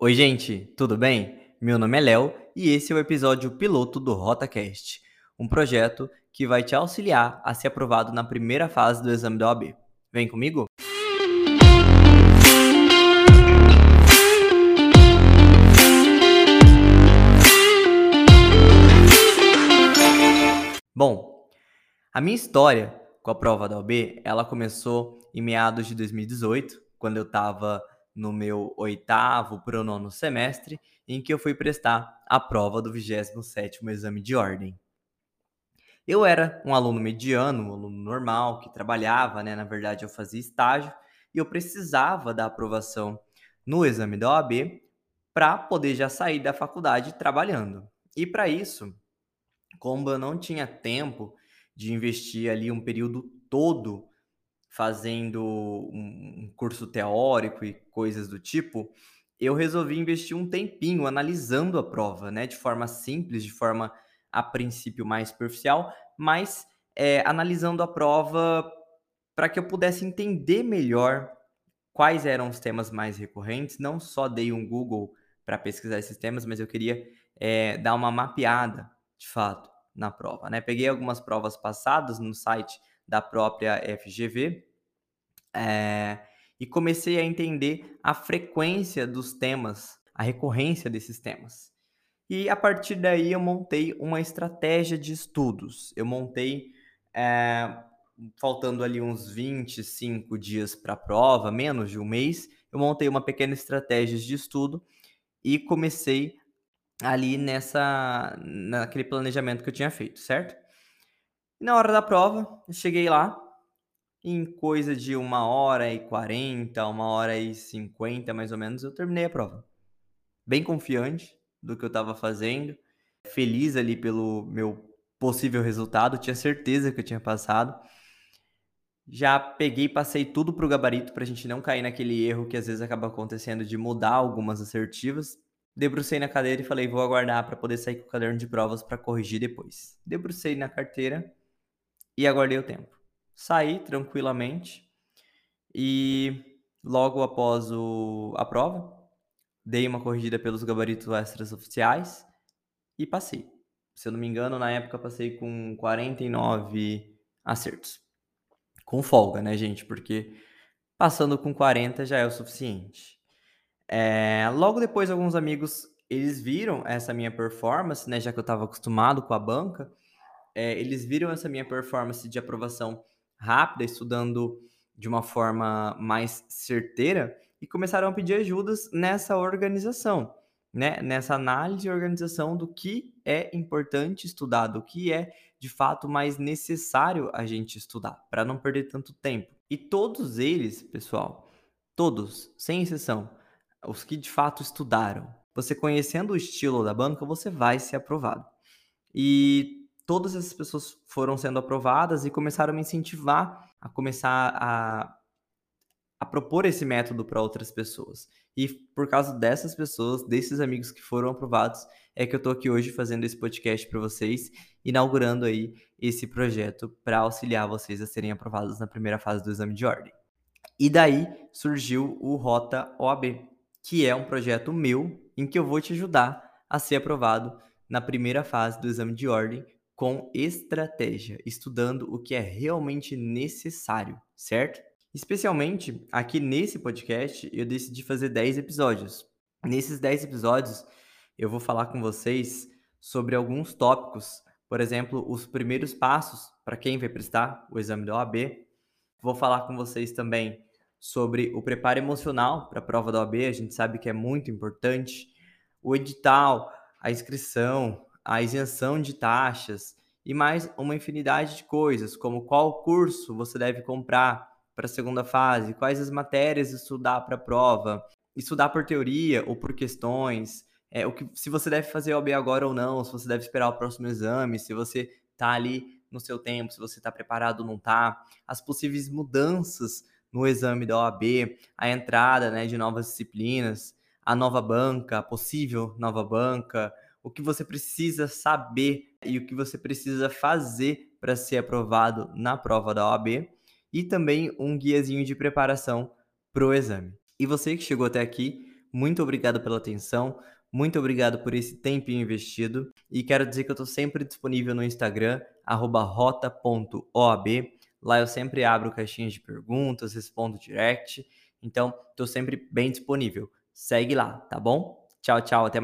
Oi, gente, tudo bem? Meu nome é Léo e esse é o episódio piloto do RotaCast, um projeto que vai te auxiliar a ser aprovado na primeira fase do exame da OAB. Vem comigo? Bom, a minha história com a prova da OAB, ela começou em meados de 2018, quando eu estava no meu oitavo para o nono semestre, em que eu fui prestar a prova do 27º exame de ordem. Eu era um aluno mediano, um aluno normal, que trabalhava, né? Na verdade, eu fazia estágio e eu precisava da aprovação no exame da OAB para poder já sair da faculdade trabalhando. E para isso, como eu não tinha tempo de investir ali um período todo fazendo um curso teórico e coisas do tipo, eu resolvi investir um tempinho analisando a prova, né, de forma simples, de forma a princípio mais superficial, mas é, analisando a prova para que eu pudesse entender melhor quais eram os temas mais recorrentes. Não só dei um Google para pesquisar esses temas, mas eu queria é, dar uma mapeada, de fato, na prova. Né? Peguei algumas provas passadas no site da própria FGV é, e comecei a entender a frequência dos temas, a recorrência desses temas. E a partir daí eu montei uma estratégia de estudos. Eu montei, é, faltando ali uns 25 dias para a prova, menos de um mês, eu montei uma pequena estratégia de estudo e comecei ali nessa naquele planejamento que eu tinha feito, certo? E na hora da prova, eu cheguei lá, em coisa de uma hora e quarenta, uma hora e cinquenta, mais ou menos, eu terminei a prova. Bem confiante do que eu estava fazendo, feliz ali pelo meu possível resultado, tinha certeza que eu tinha passado. Já peguei passei tudo para o gabarito para a gente não cair naquele erro que às vezes acaba acontecendo de mudar algumas assertivas. Debrucei na cadeira e falei, vou aguardar para poder sair com o caderno de provas para corrigir depois. Debrucei na carteira e aguardei o tempo saí tranquilamente e logo após o, a prova, dei uma corrigida pelos gabaritos extras oficiais e passei. Se eu não me engano, na época passei com 49 acertos. Com folga, né, gente? Porque passando com 40 já é o suficiente. É, logo depois, alguns amigos eles viram essa minha performance, né? Já que eu estava acostumado com a banca, é, eles viram essa minha performance de aprovação rápida, estudando de uma forma mais certeira e começaram a pedir ajudas nessa organização, né? Nessa análise e organização do que é importante estudar, do que é de fato mais necessário a gente estudar, para não perder tanto tempo. E todos eles, pessoal, todos, sem exceção, os que de fato estudaram, você conhecendo o estilo da banca, você vai ser aprovado. E todas essas pessoas foram sendo aprovadas e começaram a me incentivar a começar a, a propor esse método para outras pessoas. E por causa dessas pessoas, desses amigos que foram aprovados, é que eu estou aqui hoje fazendo esse podcast para vocês, inaugurando aí esse projeto para auxiliar vocês a serem aprovados na primeira fase do exame de ordem. E daí surgiu o Rota OAB, que é um projeto meu em que eu vou te ajudar a ser aprovado na primeira fase do exame de ordem com estratégia, estudando o que é realmente necessário, certo? Especialmente aqui nesse podcast, eu decidi fazer 10 episódios. Nesses 10 episódios, eu vou falar com vocês sobre alguns tópicos, por exemplo, os primeiros passos para quem vai prestar o exame da OAB. Vou falar com vocês também sobre o preparo emocional para a prova da OAB, a gente sabe que é muito importante, o edital, a inscrição, a isenção de taxas e mais uma infinidade de coisas, como qual curso você deve comprar para a segunda fase, quais as matérias estudar para a prova, estudar por teoria ou por questões, é, o que, se você deve fazer OB agora ou não, se você deve esperar o próximo exame, se você está ali no seu tempo, se você está preparado ou não está, as possíveis mudanças no exame da OAB, a entrada né, de novas disciplinas, a nova banca, a possível nova banca, o que você precisa saber e o que você precisa fazer para ser aprovado na prova da OAB e também um guiazinho de preparação para o exame. E você que chegou até aqui, Muito obrigado pela atenção, muito obrigado por esse tempinho investido e quero dizer que eu estou sempre disponível no Instagram, rota.oab. Lá eu sempre abro caixinhas de perguntas, respondo direct, então estou sempre bem disponível. Segue lá, tá bom? Tchau, tchau, até